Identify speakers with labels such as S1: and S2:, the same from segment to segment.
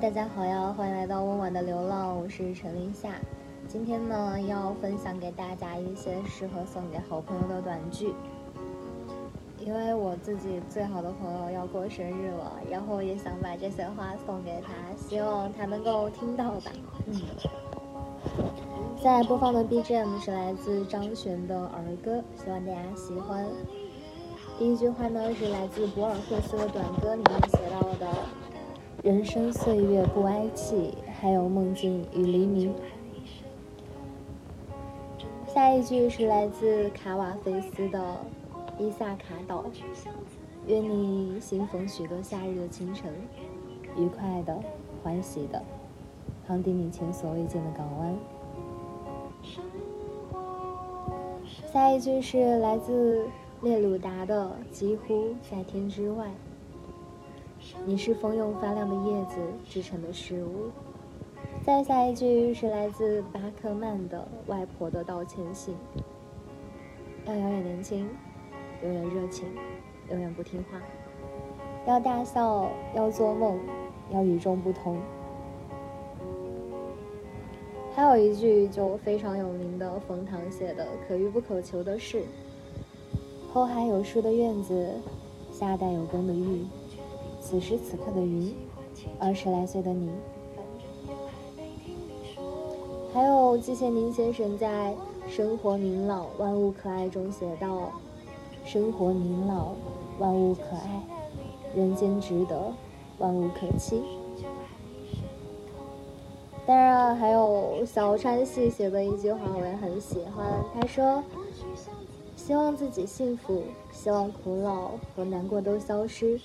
S1: 大家好呀，欢迎来到温婉的流浪，我是陈林夏。今天呢，要分享给大家一些适合送给好朋友的短句。因为我自己最好的朋友要过生日了，然后也想把这些话送给他，希望他能够听到吧。嗯。在播放的 BGM 是来自张悬的儿歌，希望大家喜欢。第一句话呢是来自博尔赫斯的短歌里面写到的：“人生岁月不哀戚，还有梦境与黎明。”下一句是来自卡瓦菲斯的。伊萨卡岛，愿你相逢许多夏日的清晨，愉快的、欢喜的，航抵你前所未见的港湾。下一句是来自列鲁达的“几乎在天之外”。你是风用发亮的叶子制成的事物。再下一句是来自巴克曼的“外婆的道歉信”。要永远年轻。永远热情，永远不听话。要大笑，要做梦，要与众不同。还有一句就非常有名的冯唐写的“可遇不可求的事”。后海有树的院子，夏代有功的玉，此时此刻的云，二十来岁的你。还有季羡林先生在《生活明朗，万物可爱》中写道。生活明朗，万物可爱；人间值得，万物可期。当然，还有小川系写的一句话，我也很喜欢。他说：“希望自己幸福，希望苦恼和难过都消失，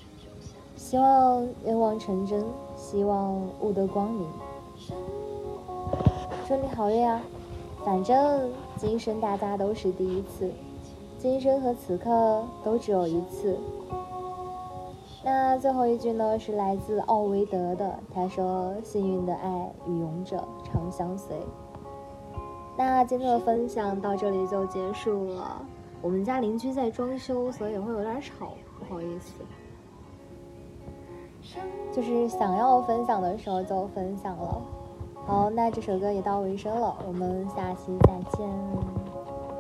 S1: 希望愿望成真，希望悟得光明。”祝你好运啊！反正今生大家都是第一次。今生和此刻都只有一次。那最后一句呢，是来自奥维德的，他说：“幸运的爱与勇者常相随。”那今天的分享到这里就结束了。我们家邻居在装修，所以会有点吵，不好意思。就是想要分享的时候就分享了。好，那这首歌也到尾声了，我们下期再见。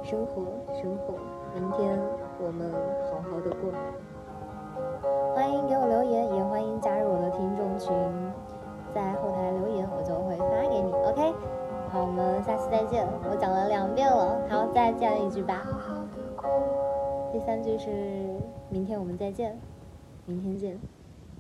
S1: 生活，生活。明天我们好好的过。欢迎给我留言，也欢迎加入我的听众群，在后台留言，我就会发给你。OK，好，我们下期再见。我讲了两遍了，好，再见一句吧。第三句是明天我们再见，明天见。